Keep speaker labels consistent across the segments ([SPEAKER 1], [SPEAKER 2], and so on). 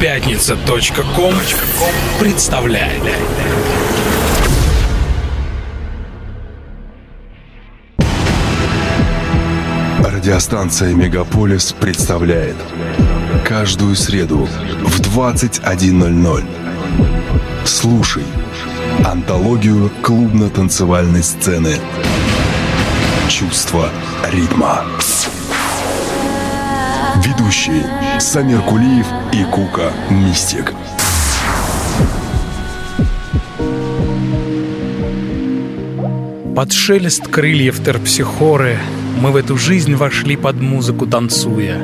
[SPEAKER 1] Пятница.ком представляет.
[SPEAKER 2] Радиостанция «Мегаполис» представляет Каждую среду в 21.00 Слушай Антологию клубно-танцевальной сцены Чувство ритма Ведущие Самир Кулиев и Кука Мистик.
[SPEAKER 1] Под шелест крыльев терпсихоры Мы в эту жизнь вошли под музыку танцуя.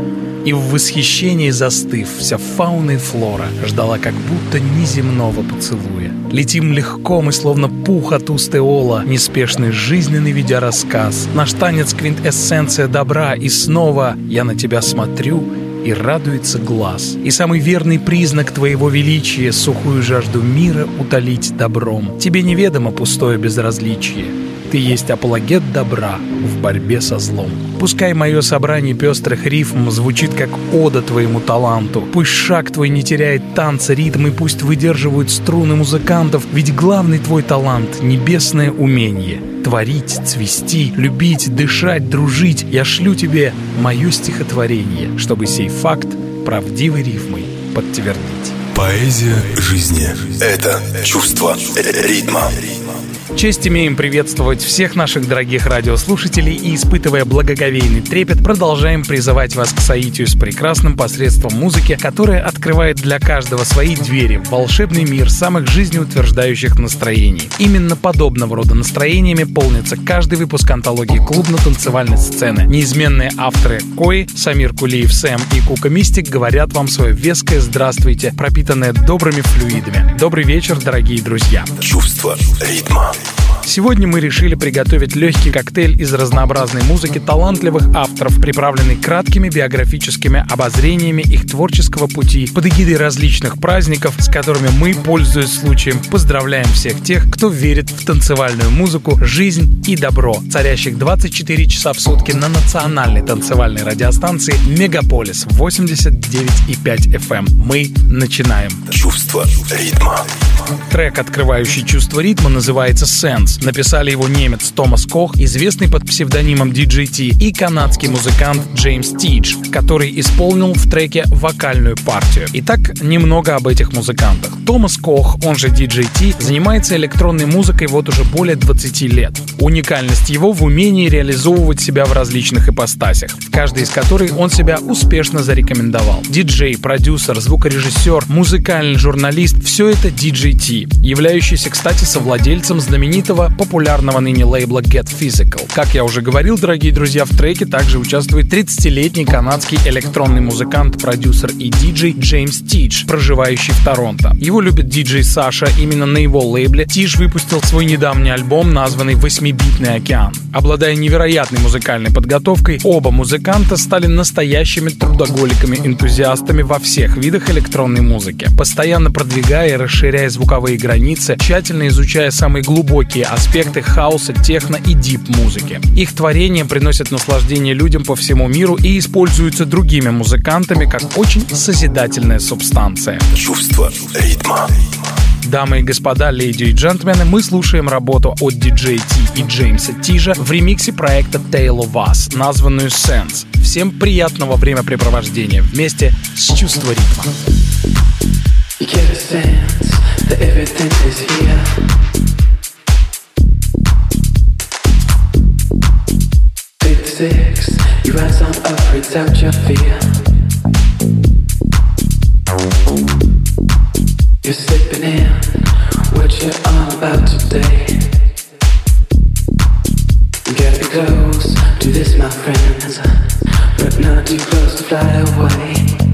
[SPEAKER 1] И в восхищении застыв Вся фауна и флора Ждала как будто неземного поцелуя Летим легко мы, словно пух от уст Эола Неспешный жизненный ведя рассказ Наш танец квинтэссенция добра И снова я на тебя смотрю и радуется глаз. И самый верный признак твоего величия — сухую жажду мира утолить добром. Тебе неведомо пустое безразличие. Ты есть апологет добра в борьбе со злом. Пускай мое собрание пестрых рифм звучит как ода твоему таланту. Пусть шаг твой не теряет танца, ритм, и пусть выдерживают струны музыкантов, ведь главный твой талант — небесное умение. Творить, цвести, любить, дышать, дружить. Я шлю тебе мое стихотворение, чтобы сей факт правдивой рифмой подтвердить.
[SPEAKER 2] Поэзия жизни – это чувство ритма.
[SPEAKER 1] Честь имеем приветствовать всех наших дорогих радиослушателей и, испытывая благоговейный трепет, продолжаем призывать вас к соитию с прекрасным посредством музыки, которая открывает для каждого свои двери в волшебный мир самых жизнеутверждающих настроений. Именно подобного рода настроениями полнится каждый выпуск антологии клубно-танцевальной сцены. Неизменные авторы Кои, Самир Кулиев, Сэм и Кука Мистик говорят вам свое веское «Здравствуйте», пропитанное добрыми флюидами. Добрый вечер, дорогие друзья.
[SPEAKER 2] Чувство ритма.
[SPEAKER 1] Сегодня мы решили приготовить легкий коктейль из разнообразной музыки талантливых авторов, приправленный краткими биографическими обозрениями их творческого пути под эгидой различных праздников, с которыми мы, пользуясь случаем, поздравляем всех тех, кто верит в танцевальную музыку, жизнь и добро, царящих 24 часа в сутки на национальной танцевальной радиостанции Мегаполис 89,5 FM. Мы начинаем.
[SPEAKER 2] Чувство ритма.
[SPEAKER 1] Трек, открывающий чувство ритма, называется Написали его немец Томас Кох, известный под псевдонимом DJT, и канадский музыкант Джеймс Тидж, который исполнил в треке вокальную партию. Итак, немного об этих музыкантах. Томас Кох, он же DJT, занимается электронной музыкой вот уже более 20 лет. Уникальность его в умении реализовывать себя в различных ипостасях, в каждой из которых он себя успешно зарекомендовал. Диджей, продюсер, звукорежиссер, музыкальный журналист — все это DJT, являющийся, кстати, совладельцем знаменитого популярного ныне лейбла Get Physical. Как я уже говорил, дорогие друзья, в треке также участвует 30-летний канадский электронный музыкант, продюсер и диджей Джеймс Тидж, проживающий в Торонто. Его любит диджей Саша, именно на его лейбле Тидж выпустил свой недавний альбом, названный «Восьмибитный океан». Обладая невероятной музыкальной подготовкой, оба музыканта стали настоящими трудоголиками-энтузиастами во всех видах электронной музыки, постоянно продвигая и расширяя звуковые границы, тщательно изучая самые глубокие аспекты хаоса, техно и дип-музыки. Их творения приносят наслаждение людям по всему миру и используются другими музыкантами как очень созидательная субстанция.
[SPEAKER 2] Чувство ритма.
[SPEAKER 1] Дамы и господа, леди и джентльмены, мы слушаем работу от DJ T и Джеймса Тижа в ремиксе проекта Tale of Us, названную Sense. Всем приятного времяпрепровождения вместе с чувство ритма.
[SPEAKER 3] You get a sense that everything is here. Six, you rise on up, rinse out your fear. You're slipping in what you're all about today. You gotta be close to this, my friends, but not too close to fly away.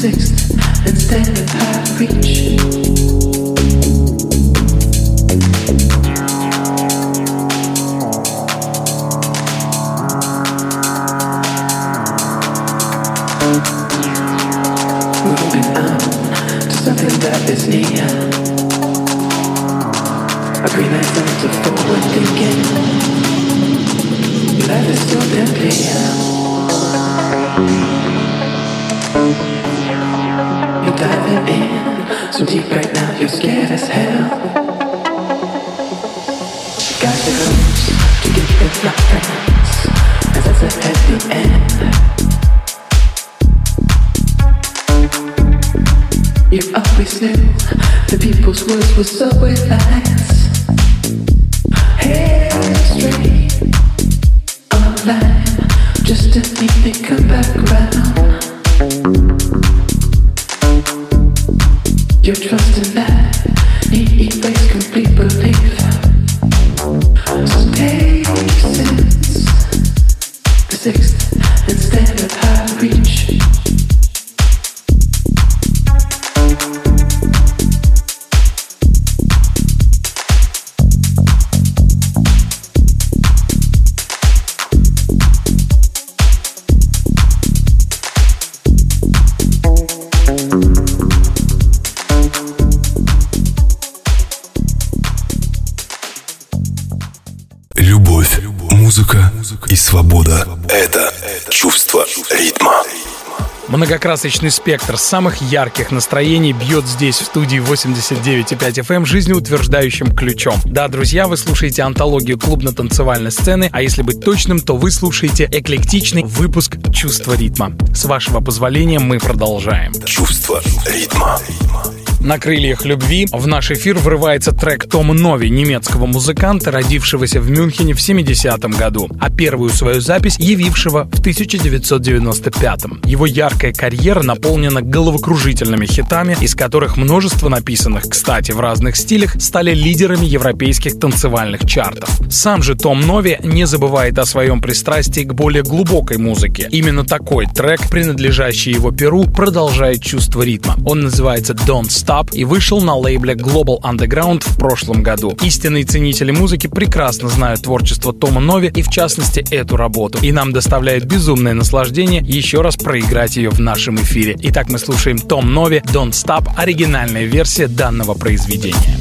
[SPEAKER 3] sixth and stand at half reach. that is near. I bring myself to forward thinking. Life is so empty diving in so deep right now, you're scared as hell. Got the to get that's a happy end. You always knew the people's words were so alive.
[SPEAKER 1] Многокрасочный спектр самых ярких настроений бьет здесь, в студии 89.5 FM, жизнеутверждающим ключом. Да, друзья, вы слушаете антологию клубно-танцевальной сцены, а если быть точным, то вы слушаете эклектичный выпуск «Чувство ритма». С вашего позволения мы продолжаем.
[SPEAKER 2] Чувство ритма.
[SPEAKER 1] На крыльях любви в наш эфир врывается трек Тома Нови, немецкого музыканта, родившегося в Мюнхене в 70-м году, а первую свою запись явившего в 1995-м. Его яркая карьера наполнена головокружительными хитами, из которых множество написанных, кстати, в разных стилях, стали лидерами европейских танцевальных чартов. Сам же Том Нови не забывает о своем пристрастии к более глубокой музыке. Именно такой трек, принадлежащий его перу, продолжает чувство ритма. Он называется Don't Stop Stop и вышел на лейбле Global Underground в прошлом году. Истинные ценители музыки прекрасно знают творчество Тома Нови и в частности эту работу. И нам доставляет безумное наслаждение еще раз проиграть ее в нашем эфире. Итак, мы слушаем Том Нови Don't Stop, оригинальная версия данного произведения.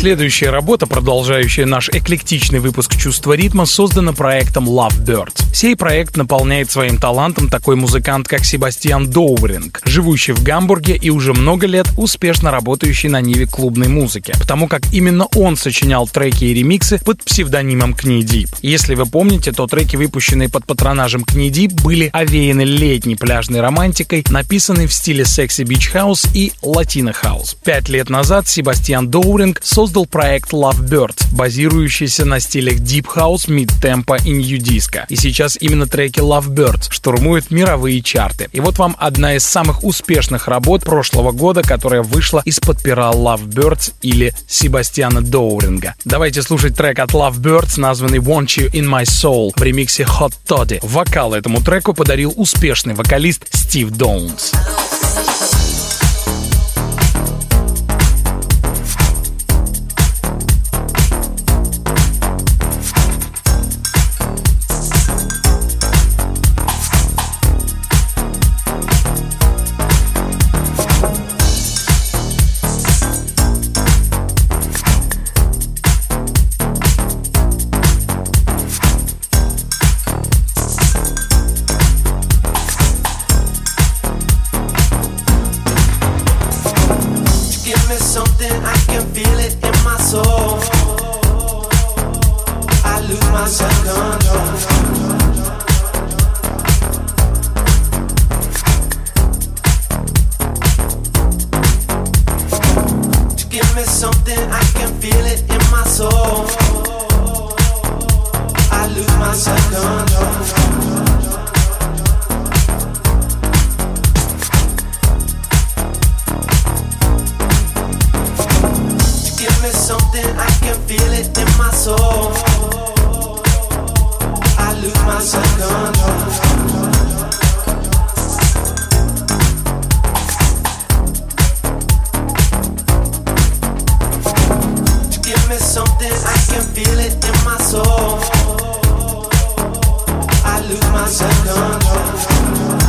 [SPEAKER 1] Следующая работа, продолжающая наш эклектичный выпуск «Чувства ритма», создана проектом Lovebirds. Сей проект наполняет своим талантом такой музыкант, как Себастьян Дёринг, живущий в Гамбурге и уже много лет успешно работающий на ниве клубной музыки, потому как именно он сочинял треки и ремиксы под псевдонимом Knee Deep. Если вы помните, то треки, выпущенные под патронажем Knee Deep, были овеяны летней пляжной романтикой, написанной в стиле sexy beach house и latino house. Пять лет назад Себастьян Дёринг создал проект Lovebirds, базирующийся на стилях Deep House, Mid Tempo и Nu Disco. И сейчас именно треки Lovebirds штурмуют мировые чарты. И вот вам одна из самых успешных работ прошлого года, которая вышла из-под пера Lovebirds или Себастьяна Доуринга. Давайте слушать трек от Lovebirds, названный Want You In My Soul в ремиксе Hot Toddy. Вокал этому треку подарил успешный вокалист Стив Доунс.
[SPEAKER 2] is something I can feel it in my soul. I lose my self control. Give me something I can feel it in my soul. I lose my self control.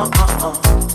[SPEAKER 2] oh, oh, uh. uh, uh.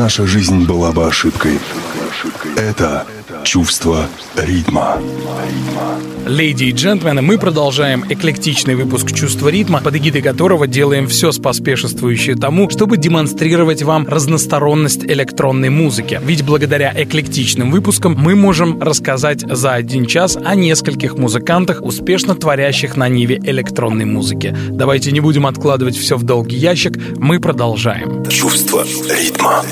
[SPEAKER 2] Наша жизнь была бы ошибкой. Это чувство ритма.
[SPEAKER 1] Леди и джентльмены, мы продолжаем эклектичный выпуск «Чувства ритма», под эгидой которого делаем все споспешествующее тому, чтобы демонстрировать вам разносторонность электронной музыки. Ведь благодаря эклектичным выпускам мы можем рассказать за один час о нескольких музыкантах, успешно творящих на ниве электронной музыки. Давайте не будем откладывать все в долгий ящик, мы продолжаем.
[SPEAKER 2] Чувство ритма.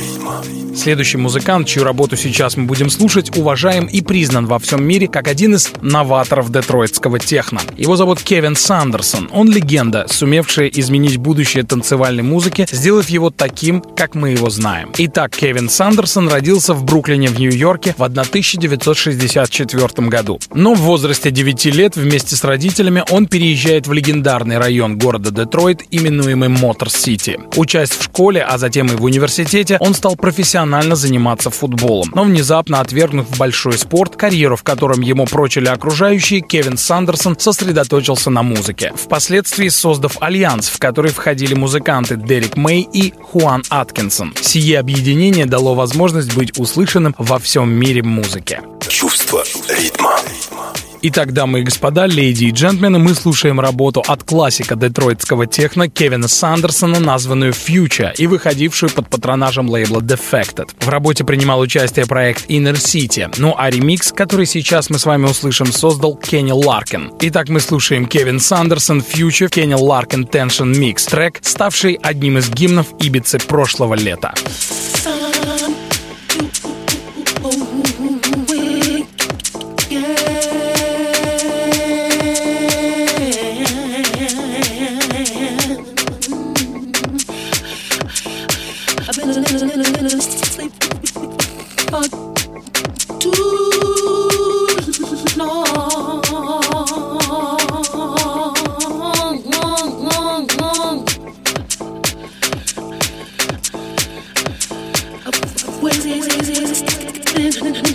[SPEAKER 1] Следующий музыкант, чью работу сейчас мы будем слушать, уважаем и признан во всем мире как один из новаторов детройтского техно. Его зовут Кевин Сондерсон. Он легенда, сумевшая изменить будущее танцевальной музыки, сделав его таким, как мы его знаем. Итак, Кевин Сондерсон родился в Бруклине в Нью-Йорке в 1964 году. Но в возрасте 9 лет вместе с родителями он переезжает в легендарный район города Детройт, именуемый Мотор-Сити. Учась в школе, а затем и в университете, он стал профессиональным профессионально заниматься футболом. Но внезапно отвергнув большой спорт, карьеру в котором ему прочили окружающие, Кевин Сондерсон сосредоточился на музыке. Впоследствии создав альянс, в который входили музыканты Дерек Мэй и Хуан Аткинсон. Сие объединение дало возможность быть услышанным во всем мире музыки.
[SPEAKER 2] Чувство ритма.
[SPEAKER 1] Итак, дамы и господа, леди и джентльмены, мы слушаем работу от классика детройтского техно Кевина Сандерсона, названную Future и выходившую под патронажем лейбла Defected. В работе принимал участие проект Inner City, ну а ремикс, который сейчас мы с вами услышим, создал Кенни Ларкин. Итак, мы слушаем Кевин Сандерсон Future Кенни Ларкин Tension Mix трек, ставший одним из гимнов Ибицы прошлого лета. listening.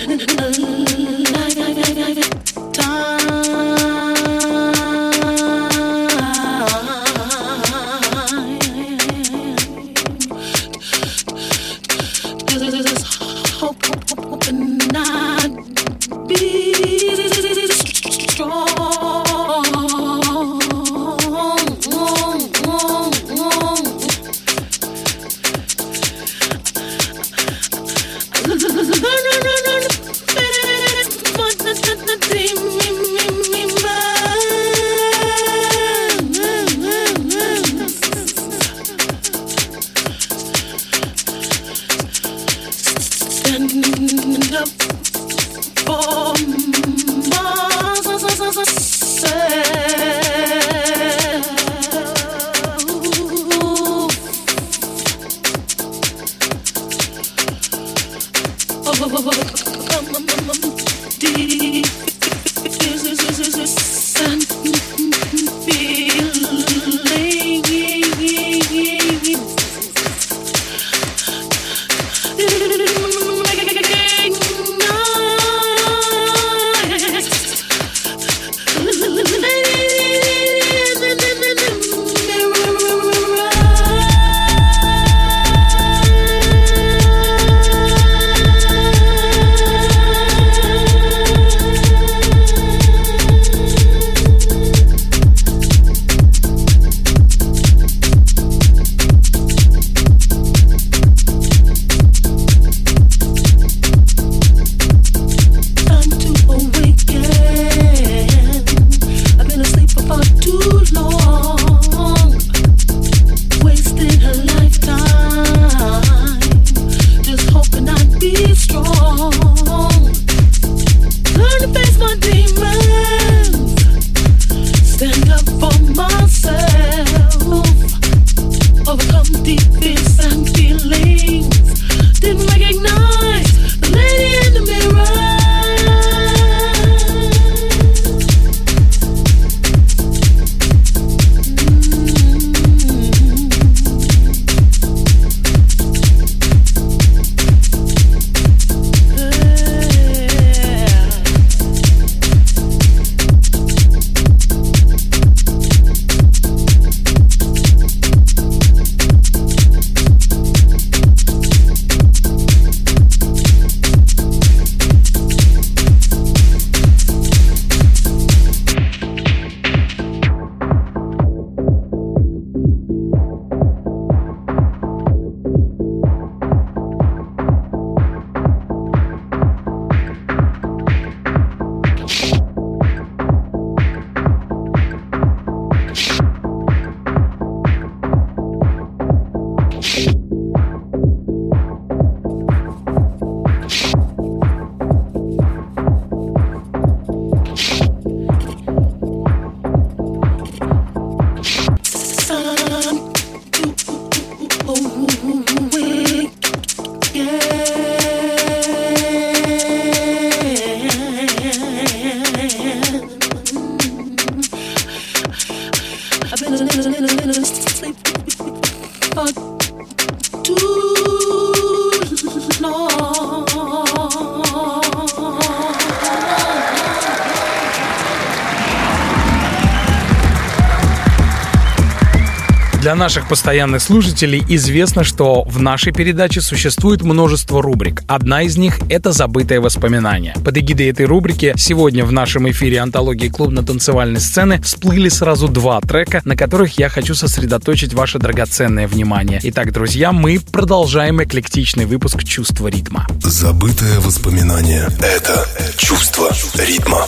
[SPEAKER 1] Наших постоянных слушателей известно, что в нашей передаче существует множество рубрик. Одна из них — это «Забытые воспоминания». Под эгидой этой рубрики сегодня в нашем эфире антологии клубно-танцевальной сцены всплыли сразу два трека, на которых я хочу сосредоточить ваше драгоценное внимание. Итак, друзья, мы продолжаем эклектичный выпуск «Чувство ритма».
[SPEAKER 2] Забытое воспоминание — это чувство ритма.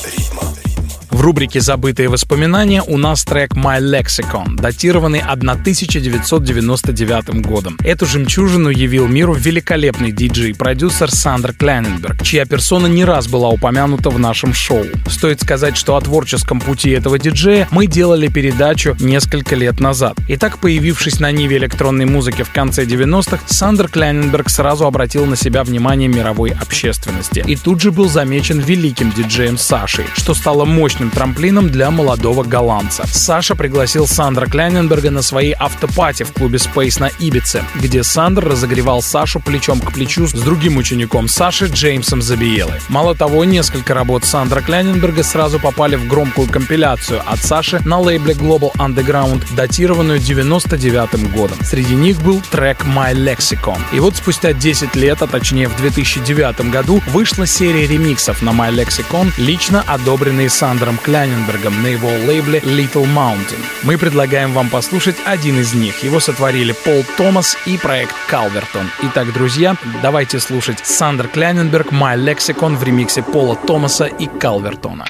[SPEAKER 1] В рубрике «Забытые воспоминания» у нас трек «My Lexicon», датированный 1999 годом. Эту жемчужину явил миру великолепный диджей-продюсер Сандер Клененберг, чья персона не раз была упомянута в нашем шоу. Стоит сказать, что о творческом пути этого диджея мы делали передачу несколько лет назад. Итак, появившись на ниве электронной музыки в конце 90-х, Сандер Клененберг сразу обратил на себя внимание мировой общественности и тут же был замечен великим диджеем Сашей, что стало мощным отличным трамплином для молодого голландца. Саша пригласил Сандра Кляйненберга на свои автопати в клубе Space на Ибице, где Сандр разогревал Сашу плечом к плечу с другим учеником Саши Джеймсом Забиелой. Мало того, несколько работ Сандра Кляйненберга сразу попали в громкую компиляцию от Саши на лейбле Global Underground, датированную 99 годом. Среди них был трек My Lexicon. И вот спустя 10 лет, а точнее в 2009 году, вышла серия ремиксов на My Lexicon, лично одобренные Сандром Робертом Кляйненбергом на его лейбле Little Mountain. Мы предлагаем вам послушать один из них. Его сотворили Пол Томас и проект Калвертон. Итак, друзья, давайте слушать Сандер Кляйненберг «My Lexicon» в ремиксе Пола Томаса и Калвертона.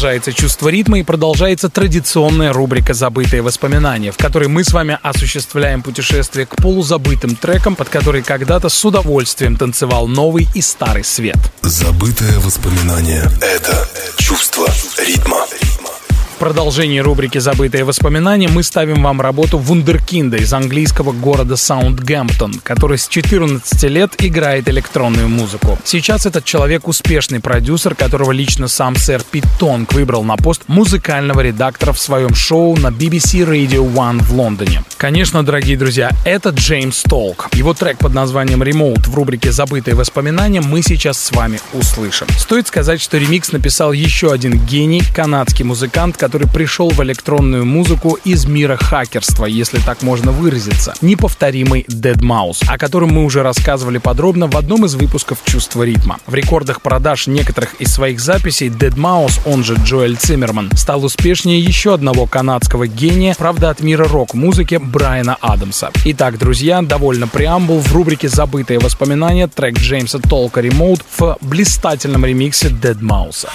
[SPEAKER 1] Продолжается чувство ритма и продолжается традиционная рубрика «Забытые воспоминания», в которой мы с вами осуществляем путешествие к полузабытым трекам, под которые когда-то с удовольствием танцевал новый и старый свет.
[SPEAKER 2] Забытое воспоминание — это
[SPEAKER 1] продолжении рубрики «Забытые воспоминания» мы ставим вам работу вундеркинда из английского города Саундгемптон, который с 14 лет играет электронную музыку. Сейчас этот человек успешный продюсер, которого лично сам сэр Пит Тонг выбрал на пост музыкального редактора в своем шоу на BBC Radio One в Лондоне. Конечно, дорогие друзья, это Джеймс Толк. Его трек под названием «Remote» в рубрике «Забытые воспоминания» мы сейчас с вами услышим. Стоит сказать, что ремикс написал еще один гений, канадский музыкант, который который пришел в электронную музыку из мира хакерства, если так можно выразиться. Неповторимый Dead Mouse, о котором мы уже рассказывали подробно в одном из выпусков «Чувство ритма». В рекордах продаж некоторых из своих записей Dead Mouse, он же Джоэль Циммерман, стал успешнее еще одного канадского гения, правда от мира рок-музыки Брайана Адамса. Итак, друзья, довольно преамбул в рубрике «Забытые воспоминания» трек Джеймса Толка Remote в блистательном ремиксе Dead Mouse.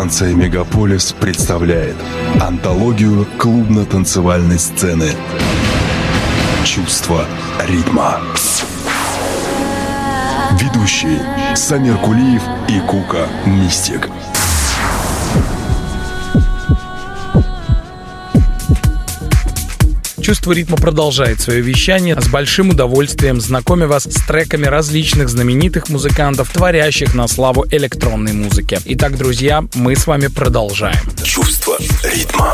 [SPEAKER 2] Радиостанция «Мегаполис» представляет антологию клубно-танцевальной сцены «Чувство ритма». Ведущие Самир Кулиев и Кука Мистик.
[SPEAKER 3] Чувство ритма продолжает свое вещание с большим удовольствием знакомя вас с треками различных знаменитых музыкантов, творящих на славу электронной музыки. Итак, друзья, мы с вами продолжаем.
[SPEAKER 2] Чувство ритма.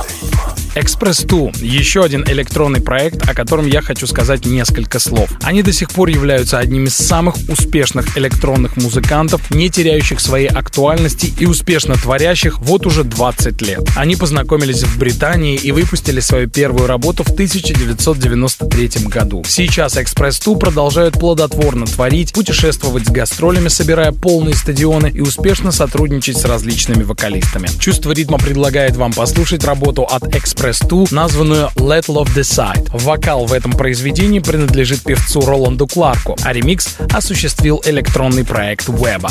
[SPEAKER 3] Express 2 — еще один электронный проект, о котором я хочу сказать несколько слов. Они до сих пор являются одним из самых успешных электронных музыкантов, не теряющих своей актуальности и успешно творящих вот уже 20 лет. Они познакомились в Британии и выпустили свою первую работу в 1993 году. Сейчас Express 2 продолжают плодотворно творить, путешествовать с гастролями, собирая полные стадионы и успешно сотрудничать с различными вокалистами. Чувство ритма предлагает вам послушать работу от Express 2, названную Let Love Decide. Вокал в этом произведении принадлежит певцу Роланду Кларку, а ремикс осуществил электронный проект Weba.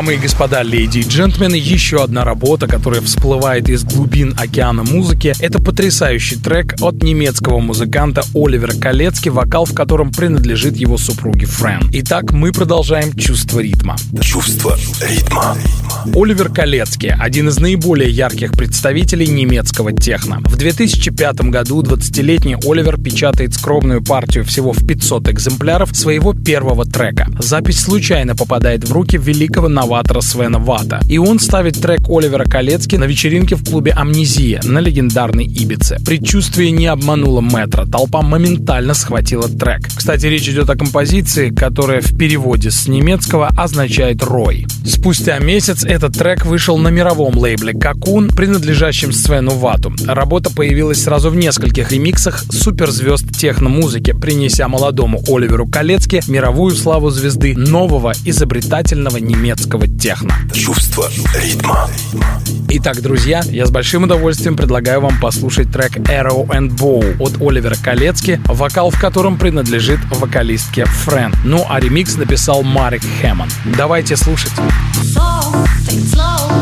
[SPEAKER 1] Дамы и господа, леди и джентльмены, еще одна работа, которая всплывает из глубин океана музыки, это потрясающий трек от немецкого музыканта Оливера Калецки, вокал в котором принадлежит его супруге Френ. Итак, мы продолжаем чувство ритма.
[SPEAKER 2] Чувство ритма.
[SPEAKER 1] Оливер Калецки – один из наиболее ярких представителей немецкого техно. В 2005 году 20-летний Оливер печатает скромную партию всего в 500 экземпляров своего первого трека. Запись случайно попадает в руки великого новатора Свена Вата, и он ставит трек Оливера Калецки на вечеринке в клубе «Амнезия» на легендарной Ибице. Предчувствие не обмануло Метро, толпа моментально схватила трек. Кстати, речь идет о композиции, которая в переводе с немецкого означает «рой». Спустя месяц этот трек вышел на мировом лейбле «Какун», принадлежащем Свену Вату. Работа появилась сразу в нескольких ремиксах суперзвезд техномузыки, принеся молодому Оливеру Калецки мировую славу звезды нового изобретательного немецкого техно.
[SPEAKER 2] Чувство ритма.
[SPEAKER 1] Итак, друзья, я с большим удовольствием предлагаю вам послушать трек Arrow and Bow от Оливера Калецки, вокал в котором принадлежит вокалистке Френ. Ну а ремикс написал Марик Хэммон. Давайте слушать.
[SPEAKER 4] Slow.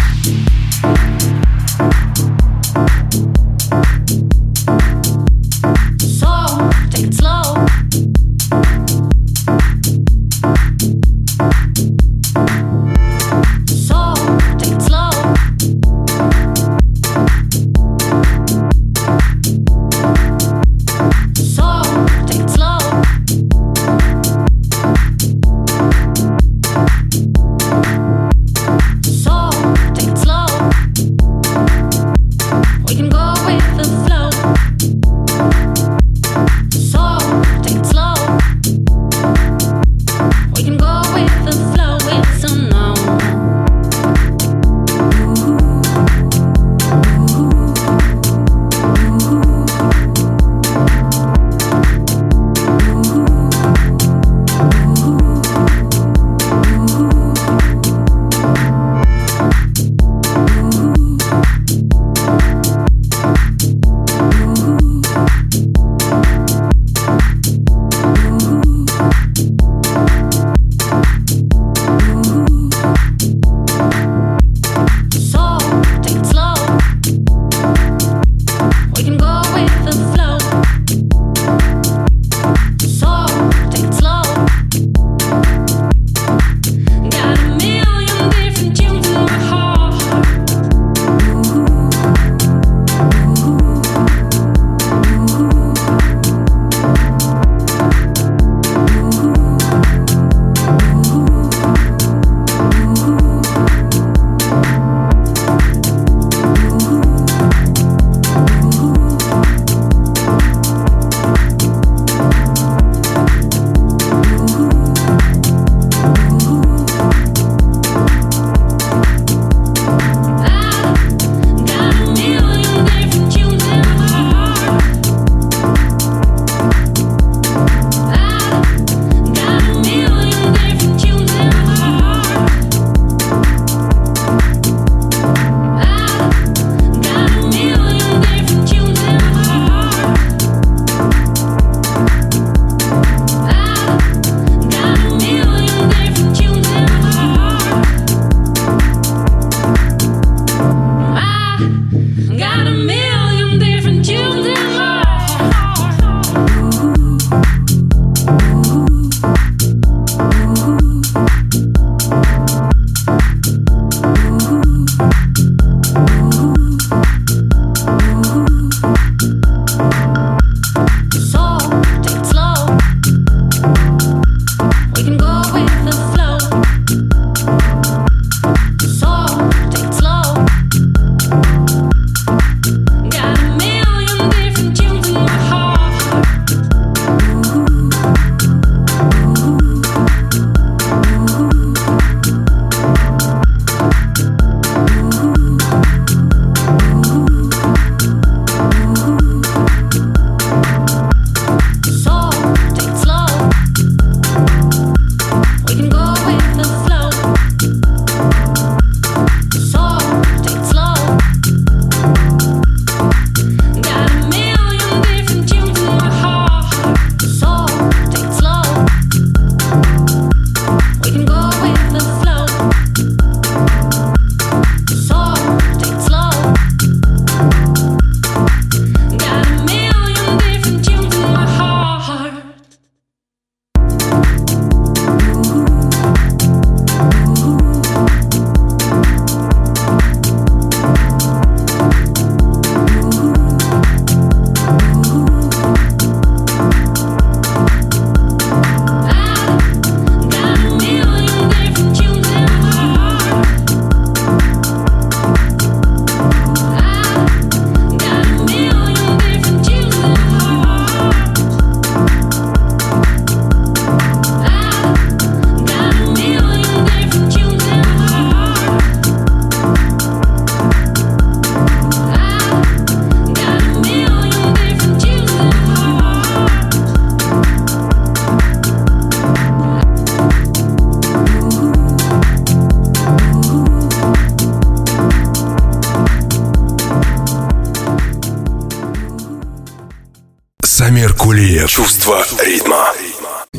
[SPEAKER 2] Чувство ритма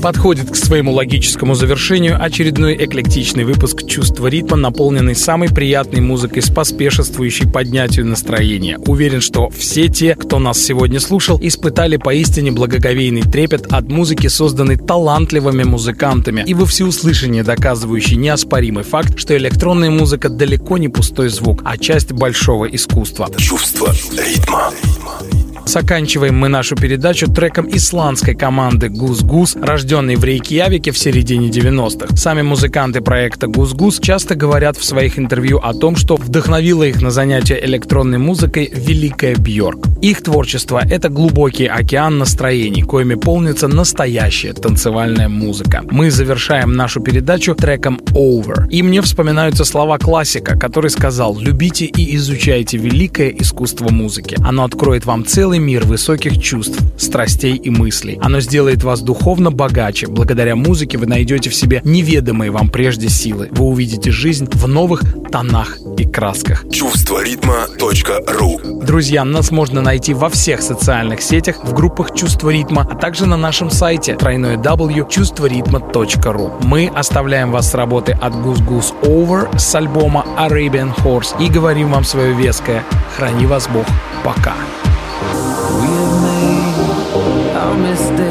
[SPEAKER 1] подходит к своему логическому завершению очередной эклектичный выпуск «Чувства ритма», наполненный самой приятной музыкой, споспешествующей поднятию настроения. Уверен, что все те, кто нас сегодня слушал, испытали поистине благоговейный трепет от музыки, созданной талантливыми музыкантами и во всеуслышание доказывающий неоспоримый факт, что электронная музыка далеко не пустой звук, а часть большого искусства.
[SPEAKER 2] Чувство ритма.
[SPEAKER 1] Заканчиваем мы нашу передачу треком исландской команды «GusGus», рожденной в Рейкьявике в середине 90-х. Сами музыканты проекта «GusGus» часто говорят в своих интервью о том, что вдохновила их на занятия электронной музыкой Великая Бьорк. Их творчество — это глубокий океан настроений, коими полнится настоящая танцевальная музыка. Мы завершаем нашу передачу треком «Over». И мне вспоминаются слова классика, который сказал «Любите и изучайте великое искусство музыки. Оно откроет вам целый целый мир высоких чувств, страстей и мыслей. Оно сделает вас духовно богаче. Благодаря музыке вы найдете в себе неведомые вам прежде силы. Вы увидите жизнь в новых тонах и красках.
[SPEAKER 2] Чувство ритма.ру
[SPEAKER 1] Друзья, нас можно найти во всех социальных сетях, в группах Чувство ритма, а также на нашем сайте тройное w чувстворитма.ру. Мы оставляем вас с работы от Goose Goose Over с альбома Arabian Horse и говорим вам свое веское «Храни вас Бог». Пока.
[SPEAKER 4] this day.